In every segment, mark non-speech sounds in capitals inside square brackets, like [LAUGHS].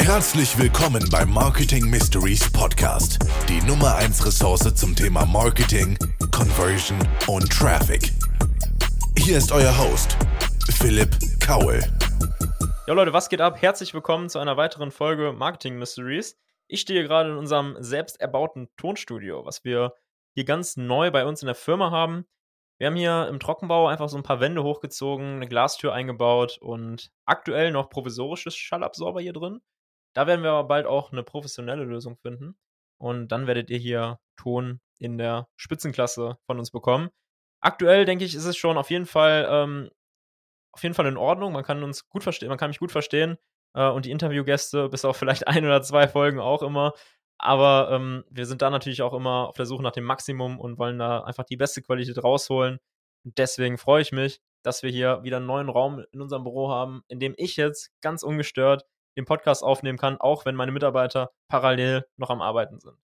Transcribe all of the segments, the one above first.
Herzlich willkommen beim Marketing Mysteries Podcast, die Nummer 1 Ressource zum Thema Marketing, Conversion und Traffic. Hier ist euer Host, Philipp Kaul. Ja Leute, was geht ab? Herzlich willkommen zu einer weiteren Folge Marketing Mysteries. Ich stehe gerade in unserem selbst erbauten Tonstudio, was wir hier ganz neu bei uns in der Firma haben. Wir haben hier im Trockenbau einfach so ein paar Wände hochgezogen, eine Glastür eingebaut und aktuell noch provisorisches Schallabsorber hier drin. Da werden wir aber bald auch eine professionelle Lösung finden. Und dann werdet ihr hier Ton in der Spitzenklasse von uns bekommen. Aktuell denke ich, ist es schon auf jeden Fall ähm, auf jeden Fall in Ordnung. Man kann uns gut verstehen, man kann mich gut verstehen. Äh, und die Interviewgäste, bis auf vielleicht [LAUGHS] ein oder zwei Folgen auch immer. Aber ähm, wir sind da natürlich auch immer auf der Suche nach dem Maximum und wollen da einfach die beste Qualität rausholen. Und deswegen freue ich mich, dass wir hier wieder einen neuen Raum in unserem Büro haben, in dem ich jetzt ganz ungestört den Podcast aufnehmen kann, auch wenn meine Mitarbeiter parallel noch am Arbeiten sind.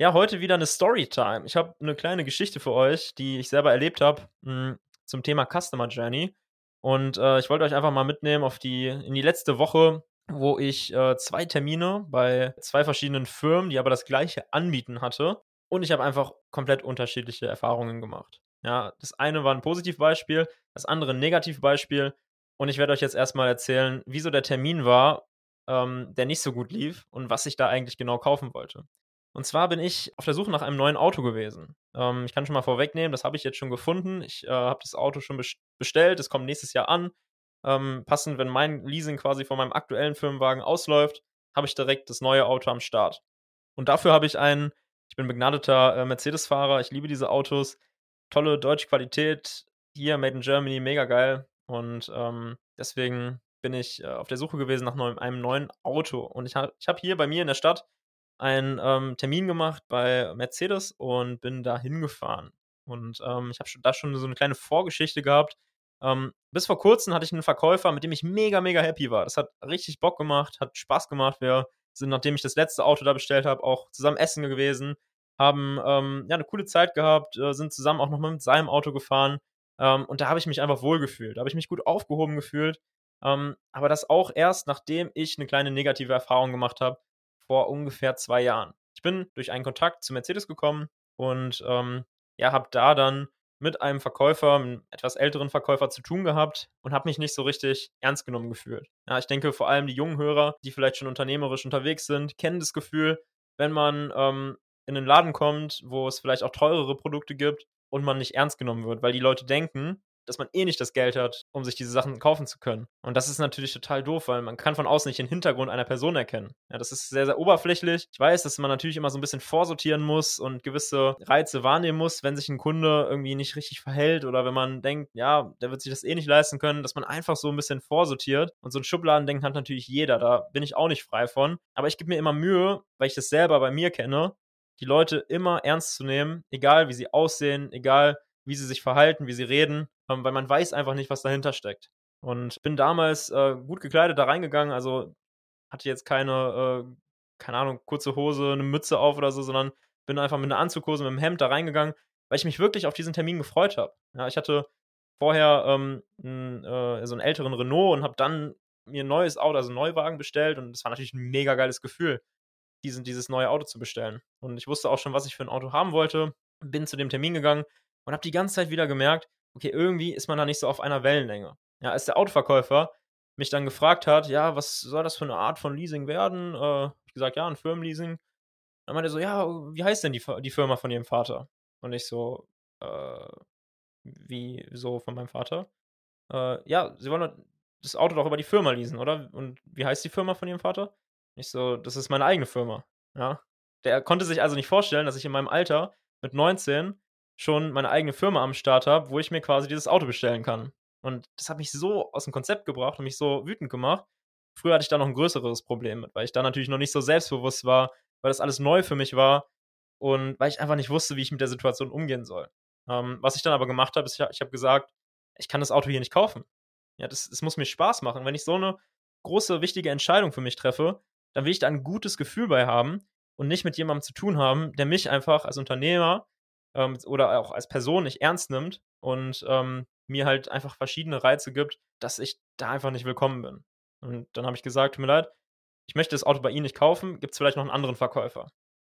Ja, heute wieder eine Storytime. Ich habe eine kleine Geschichte für euch, die ich selber erlebt habe hm, zum Thema Customer Journey. Und äh, ich wollte euch einfach mal mitnehmen auf die, in die letzte Woche, wo ich äh, zwei Termine bei zwei verschiedenen Firmen, die aber das gleiche anbieten hatte. Und ich habe einfach komplett unterschiedliche Erfahrungen gemacht. Ja, das eine war ein Positivbeispiel, das andere ein Negativbeispiel. Und ich werde euch jetzt erstmal erzählen, wieso der Termin war, ähm, der nicht so gut lief und was ich da eigentlich genau kaufen wollte. Und zwar bin ich auf der Suche nach einem neuen Auto gewesen. Ähm, ich kann schon mal vorwegnehmen, das habe ich jetzt schon gefunden. Ich äh, habe das Auto schon bestellt, es kommt nächstes Jahr an. Ähm, passend, wenn mein Leasing quasi von meinem aktuellen Firmenwagen ausläuft, habe ich direkt das neue Auto am Start. Und dafür habe ich einen, ich bin begnadeter äh, Mercedes-Fahrer, ich liebe diese Autos, tolle deutsche Qualität, hier Made in Germany, mega geil. Und ähm, deswegen bin ich äh, auf der Suche gewesen nach neuem, einem neuen Auto. Und ich habe ich hab hier bei mir in der Stadt einen ähm, Termin gemacht bei Mercedes und bin da hingefahren. Und ähm, ich habe da schon so eine kleine Vorgeschichte gehabt. Ähm, bis vor kurzem hatte ich einen Verkäufer, mit dem ich mega, mega happy war. Das hat richtig Bock gemacht, hat Spaß gemacht. Wir sind, nachdem ich das letzte Auto da bestellt habe, auch zusammen essen gewesen, haben ähm, ja eine coole Zeit gehabt, äh, sind zusammen auch nochmal mit seinem Auto gefahren. Ähm, und da habe ich mich einfach wohl gefühlt. Da habe ich mich gut aufgehoben gefühlt. Ähm, aber das auch erst, nachdem ich eine kleine negative Erfahrung gemacht habe, vor ungefähr zwei Jahren. Ich bin durch einen Kontakt zu Mercedes gekommen und ähm, ja, habe da dann mit einem Verkäufer, einem etwas älteren Verkäufer zu tun gehabt und habe mich nicht so richtig ernst genommen gefühlt. Ja, ich denke vor allem die jungen Hörer, die vielleicht schon unternehmerisch unterwegs sind, kennen das Gefühl, wenn man ähm, in einen Laden kommt, wo es vielleicht auch teurere Produkte gibt und man nicht ernst genommen wird, weil die Leute denken, dass man eh nicht das Geld hat, um sich diese Sachen kaufen zu können. Und das ist natürlich total doof, weil man kann von außen nicht den Hintergrund einer Person erkennen. Ja, das ist sehr, sehr oberflächlich. Ich weiß, dass man natürlich immer so ein bisschen vorsortieren muss und gewisse Reize wahrnehmen muss, wenn sich ein Kunde irgendwie nicht richtig verhält oder wenn man denkt, ja, der wird sich das eh nicht leisten können, dass man einfach so ein bisschen vorsortiert. Und so ein Schubladendenken hat natürlich jeder. Da bin ich auch nicht frei von. Aber ich gebe mir immer Mühe, weil ich das selber bei mir kenne, die Leute immer ernst zu nehmen, egal wie sie aussehen, egal wie sie sich verhalten, wie sie reden, ähm, weil man weiß einfach nicht, was dahinter steckt. Und bin damals äh, gut gekleidet da reingegangen, also hatte jetzt keine, äh, keine Ahnung, kurze Hose, eine Mütze auf oder so, sondern bin einfach mit einer Anzughose, mit einem Hemd da reingegangen, weil ich mich wirklich auf diesen Termin gefreut habe. Ja, ich hatte vorher ähm, n, äh, so einen älteren Renault und habe dann mir ein neues Auto, also einen Neuwagen bestellt und das war natürlich ein mega geiles Gefühl, diesen, dieses neue Auto zu bestellen. Und ich wusste auch schon, was ich für ein Auto haben wollte, bin zu dem Termin gegangen und habe die ganze Zeit wieder gemerkt, okay, irgendwie ist man da nicht so auf einer Wellenlänge. Ja, als der Autoverkäufer mich dann gefragt hat, ja, was soll das für eine Art von Leasing werden? Äh, hab ich gesagt, ja, ein Firmenleasing. Dann meinte er so, ja, wie heißt denn die, die Firma von ihrem Vater? Und ich so, äh, wie so von meinem Vater? Äh, ja, sie wollen das Auto doch über die Firma leasen, oder? Und wie heißt die Firma von ihrem Vater? Ich so, das ist meine eigene Firma. Ja. Der konnte sich also nicht vorstellen, dass ich in meinem Alter mit 19 schon meine eigene Firma am Start habe, wo ich mir quasi dieses Auto bestellen kann. Und das hat mich so aus dem Konzept gebracht und mich so wütend gemacht. Früher hatte ich da noch ein größeres Problem mit, weil ich da natürlich noch nicht so selbstbewusst war, weil das alles neu für mich war und weil ich einfach nicht wusste, wie ich mit der Situation umgehen soll. Ähm, was ich dann aber gemacht habe, ist, ich, ich habe gesagt, ich kann das Auto hier nicht kaufen. Ja, das, das muss mir Spaß machen. Wenn ich so eine große, wichtige Entscheidung für mich treffe, dann will ich da ein gutes Gefühl bei haben und nicht mit jemandem zu tun haben, der mich einfach als Unternehmer ähm, oder auch als Person nicht ernst nimmt und ähm, mir halt einfach verschiedene Reize gibt, dass ich da einfach nicht willkommen bin. Und dann habe ich gesagt, tut mir leid, ich möchte das Auto bei Ihnen nicht kaufen, gibt es vielleicht noch einen anderen Verkäufer?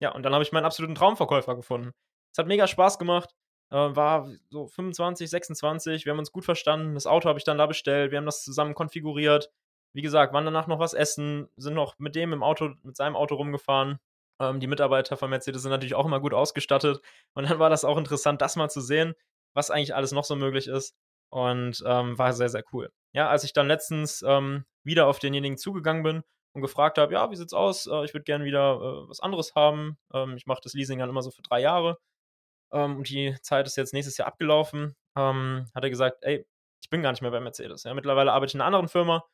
Ja, und dann habe ich meinen absoluten Traumverkäufer gefunden. Es hat mega Spaß gemacht, äh, war so 25, 26, wir haben uns gut verstanden, das Auto habe ich dann da bestellt, wir haben das zusammen konfiguriert. Wie gesagt, waren danach noch was essen, sind noch mit dem im Auto, mit seinem Auto rumgefahren. Ähm, die Mitarbeiter von Mercedes sind natürlich auch immer gut ausgestattet. Und dann war das auch interessant, das mal zu sehen, was eigentlich alles noch so möglich ist. Und ähm, war sehr, sehr cool. Ja, als ich dann letztens ähm, wieder auf denjenigen zugegangen bin und gefragt habe, ja, wie sieht's aus? Äh, ich würde gerne wieder äh, was anderes haben. Ähm, ich mache das Leasing dann immer so für drei Jahre. Ähm, und die Zeit ist jetzt nächstes Jahr abgelaufen. Ähm, hat er gesagt, ey, ich bin gar nicht mehr bei Mercedes. Ja, mittlerweile arbeite ich in einer anderen Firma.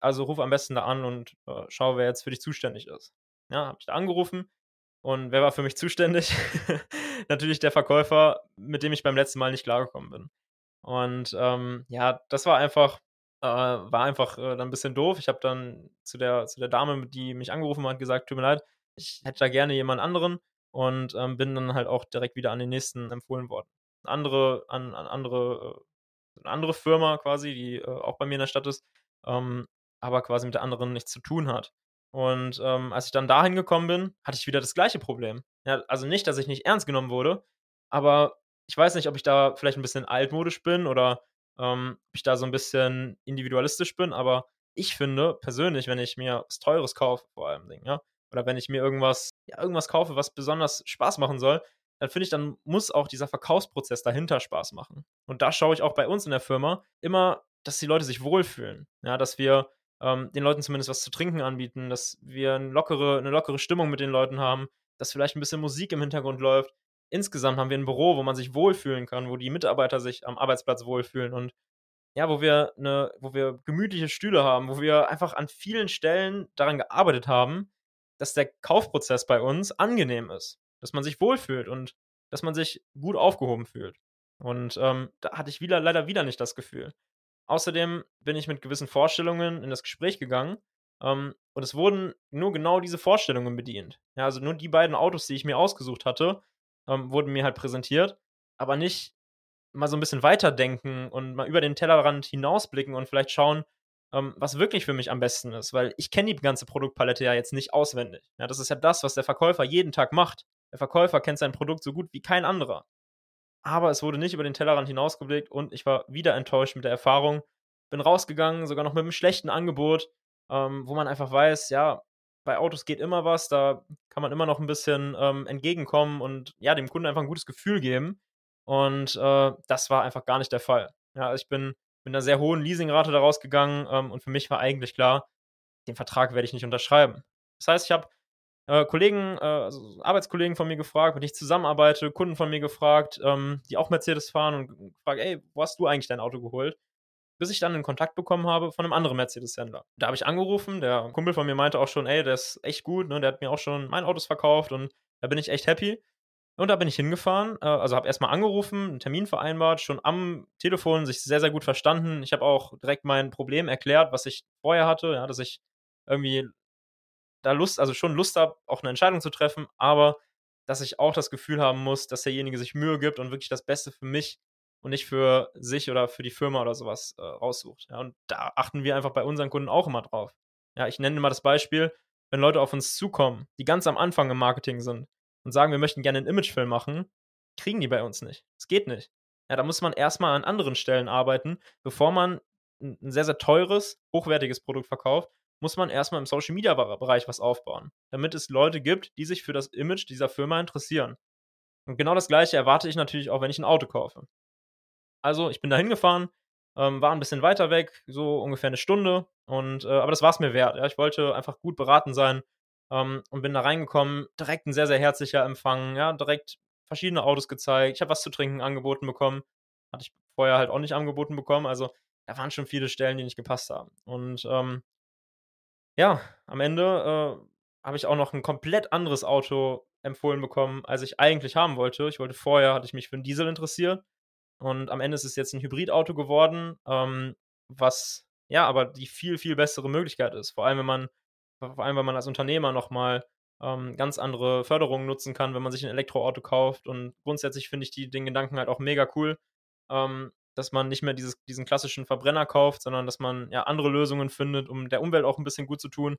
Also ruf am besten da an und äh, schau, wer jetzt für dich zuständig ist. Ja, habe ich da angerufen. Und wer war für mich zuständig? [LAUGHS] Natürlich der Verkäufer, mit dem ich beim letzten Mal nicht klargekommen bin. Und ähm, ja, das war einfach, äh, war einfach äh, dann ein bisschen doof. Ich habe dann zu der, zu der Dame, die mich angerufen hat, gesagt, tut mir leid, ich hätte da gerne jemand anderen und ähm, bin dann halt auch direkt wieder an den nächsten empfohlen worden. Andere, an, an andere, äh, eine andere Firma quasi, die äh, auch bei mir in der Stadt ist, ähm, aber quasi mit der anderen nichts zu tun hat. Und ähm, als ich dann dahin gekommen bin, hatte ich wieder das gleiche Problem. Ja, also nicht, dass ich nicht ernst genommen wurde, aber ich weiß nicht, ob ich da vielleicht ein bisschen altmodisch bin oder ähm, ob ich da so ein bisschen individualistisch bin, aber ich finde persönlich, wenn ich mir was Teures kaufe, vor allem ja, oder wenn ich mir irgendwas, ja, irgendwas kaufe, was besonders Spaß machen soll, dann finde ich, dann muss auch dieser Verkaufsprozess dahinter Spaß machen. Und da schaue ich auch bei uns in der Firma immer, dass die Leute sich wohlfühlen. Ja, dass wir ähm, den Leuten zumindest was zu trinken anbieten, dass wir eine lockere, eine lockere Stimmung mit den Leuten haben, dass vielleicht ein bisschen Musik im Hintergrund läuft. Insgesamt haben wir ein Büro, wo man sich wohlfühlen kann, wo die Mitarbeiter sich am Arbeitsplatz wohlfühlen und ja, wo wir eine, wo wir gemütliche Stühle haben, wo wir einfach an vielen Stellen daran gearbeitet haben, dass der Kaufprozess bei uns angenehm ist, dass man sich wohlfühlt und dass man sich gut aufgehoben fühlt. Und ähm, da hatte ich wieder, leider wieder nicht das Gefühl. Außerdem bin ich mit gewissen Vorstellungen in das Gespräch gegangen ähm, und es wurden nur genau diese Vorstellungen bedient. Ja, also nur die beiden Autos, die ich mir ausgesucht hatte, ähm, wurden mir halt präsentiert, aber nicht mal so ein bisschen weiterdenken und mal über den Tellerrand hinausblicken und vielleicht schauen, ähm, was wirklich für mich am besten ist, weil ich kenne die ganze Produktpalette ja jetzt nicht auswendig. Ja, das ist ja das, was der Verkäufer jeden Tag macht. Der Verkäufer kennt sein Produkt so gut wie kein anderer. Aber es wurde nicht über den Tellerrand hinausgeblickt und ich war wieder enttäuscht mit der Erfahrung. Bin rausgegangen, sogar noch mit einem schlechten Angebot, ähm, wo man einfach weiß, ja, bei Autos geht immer was, da kann man immer noch ein bisschen ähm, entgegenkommen und ja, dem Kunden einfach ein gutes Gefühl geben. Und äh, das war einfach gar nicht der Fall. Ja, ich bin mit einer sehr hohen Leasingrate daraus gegangen ähm, und für mich war eigentlich klar, den Vertrag werde ich nicht unterschreiben. Das heißt, ich habe äh, Kollegen, äh, also Arbeitskollegen von mir gefragt, mit denen ich zusammenarbeite, Kunden von mir gefragt, ähm, die auch Mercedes fahren und gefragt, ey, wo hast du eigentlich dein Auto geholt? Bis ich dann einen Kontakt bekommen habe von einem anderen Mercedes-Händler. Da habe ich angerufen, der Kumpel von mir meinte auch schon, ey, der ist echt gut, ne? der hat mir auch schon mein Autos verkauft und da bin ich echt happy. Und da bin ich hingefahren, äh, also habe erstmal angerufen, einen Termin vereinbart, schon am Telefon sich sehr, sehr gut verstanden. Ich habe auch direkt mein Problem erklärt, was ich vorher hatte, ja, dass ich irgendwie da Lust, also schon Lust habe, auch eine Entscheidung zu treffen, aber dass ich auch das Gefühl haben muss, dass derjenige sich Mühe gibt und wirklich das Beste für mich und nicht für sich oder für die Firma oder sowas äh, raussucht. Ja, und da achten wir einfach bei unseren Kunden auch immer drauf. Ja, ich nenne immer das Beispiel, wenn Leute auf uns zukommen, die ganz am Anfang im Marketing sind, und sagen, wir möchten gerne einen Imagefilm machen, kriegen die bei uns nicht. Es geht nicht. Ja, da muss man erstmal an anderen Stellen arbeiten, bevor man ein sehr, sehr teures, hochwertiges Produkt verkauft, muss man erstmal im Social Media Bereich was aufbauen, damit es Leute gibt, die sich für das Image dieser Firma interessieren. Und genau das gleiche erwarte ich natürlich auch, wenn ich ein Auto kaufe. Also, ich bin da hingefahren, ähm, war ein bisschen weiter weg, so ungefähr eine Stunde, und, äh, aber das war es mir wert. Ja. Ich wollte einfach gut beraten sein, ähm, und bin da reingekommen, direkt ein sehr, sehr herzlicher Empfang, ja, direkt verschiedene Autos gezeigt. Ich habe was zu trinken angeboten bekommen. Hatte ich vorher halt auch nicht angeboten bekommen. Also da waren schon viele Stellen, die nicht gepasst haben. Und ähm, ja, am Ende äh, habe ich auch noch ein komplett anderes Auto empfohlen bekommen, als ich eigentlich haben wollte. Ich wollte vorher, hatte ich mich für einen Diesel interessiert. Und am Ende ist es jetzt ein Hybridauto geworden, ähm, was ja aber die viel, viel bessere Möglichkeit ist. Vor allem, wenn man vor allem, weil man als Unternehmer nochmal ähm, ganz andere Förderungen nutzen kann, wenn man sich ein Elektroauto kauft. Und grundsätzlich finde ich die, den Gedanken halt auch mega cool, ähm, dass man nicht mehr dieses, diesen klassischen Verbrenner kauft, sondern dass man ja andere Lösungen findet, um der Umwelt auch ein bisschen gut zu tun.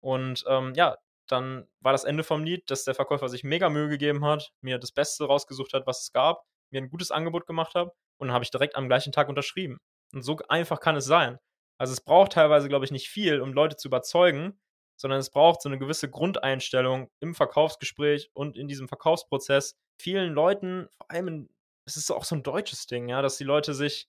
Und ähm, ja, dann war das Ende vom Lied, dass der Verkäufer sich mega Mühe gegeben hat, mir das Beste rausgesucht hat, was es gab, mir ein gutes Angebot gemacht hat und dann habe ich direkt am gleichen Tag unterschrieben. Und so einfach kann es sein. Also es braucht teilweise, glaube ich, nicht viel, um Leute zu überzeugen, sondern es braucht so eine gewisse Grundeinstellung im Verkaufsgespräch und in diesem Verkaufsprozess. Vielen Leuten, vor allem, in, es ist auch so ein deutsches Ding, ja, dass die Leute sich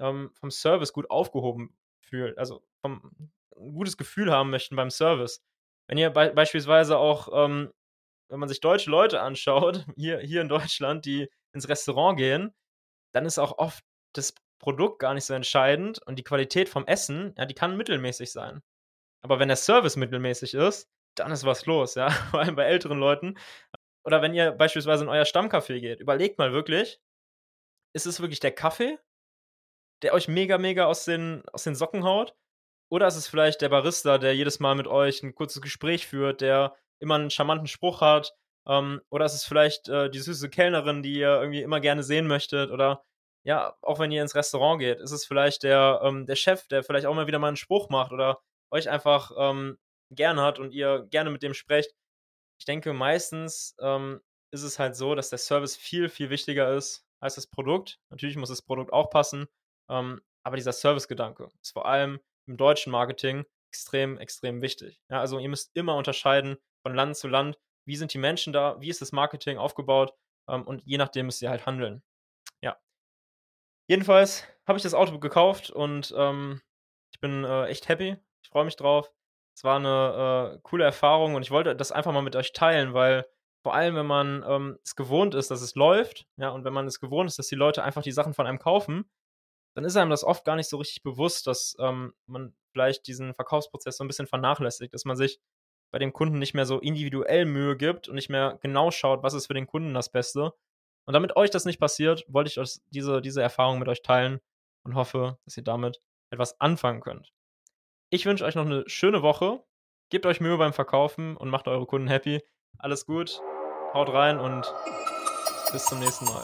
ähm, vom Service gut aufgehoben fühlen, also vom, ein gutes Gefühl haben möchten beim Service. Wenn ihr be beispielsweise auch, ähm, wenn man sich deutsche Leute anschaut, [LAUGHS] hier, hier in Deutschland, die ins Restaurant gehen, dann ist auch oft das Produkt gar nicht so entscheidend und die Qualität vom Essen, ja, die kann mittelmäßig sein. Aber wenn der Service mittelmäßig ist, dann ist was los, ja, [LAUGHS] vor allem bei älteren Leuten. Oder wenn ihr beispielsweise in euer Stammcafé geht, überlegt mal wirklich, ist es wirklich der Kaffee, der euch mega, mega aus den, aus den Socken haut? Oder ist es vielleicht der Barista, der jedes Mal mit euch ein kurzes Gespräch führt, der immer einen charmanten Spruch hat? Ähm, oder ist es vielleicht äh, die süße Kellnerin, die ihr irgendwie immer gerne sehen möchtet? Oder ja, auch wenn ihr ins Restaurant geht, ist es vielleicht der, ähm, der Chef, der vielleicht auch mal wieder mal einen Spruch macht oder euch einfach ähm, gern hat und ihr gerne mit dem sprecht. Ich denke, meistens ähm, ist es halt so, dass der Service viel, viel wichtiger ist als das Produkt. Natürlich muss das Produkt auch passen, ähm, aber dieser Service-Gedanke ist vor allem im deutschen Marketing extrem, extrem wichtig. Ja, also ihr müsst immer unterscheiden von Land zu Land, wie sind die Menschen da, wie ist das Marketing aufgebaut ähm, und je nachdem müsst ihr halt handeln. Ja. Jedenfalls habe ich das Auto gekauft und ähm, ich bin äh, echt happy. Ich freue mich drauf. Es war eine äh, coole Erfahrung und ich wollte das einfach mal mit euch teilen, weil vor allem, wenn man ähm, es gewohnt ist, dass es läuft, ja, und wenn man es gewohnt ist, dass die Leute einfach die Sachen von einem kaufen, dann ist einem das oft gar nicht so richtig bewusst, dass ähm, man vielleicht diesen Verkaufsprozess so ein bisschen vernachlässigt, dass man sich bei dem Kunden nicht mehr so individuell Mühe gibt und nicht mehr genau schaut, was ist für den Kunden das Beste. Und damit euch das nicht passiert, wollte ich euch diese, diese Erfahrung mit euch teilen und hoffe, dass ihr damit etwas anfangen könnt. Ich wünsche euch noch eine schöne Woche. Gebt euch Mühe beim Verkaufen und macht eure Kunden happy. Alles gut, haut rein und bis zum nächsten Mal.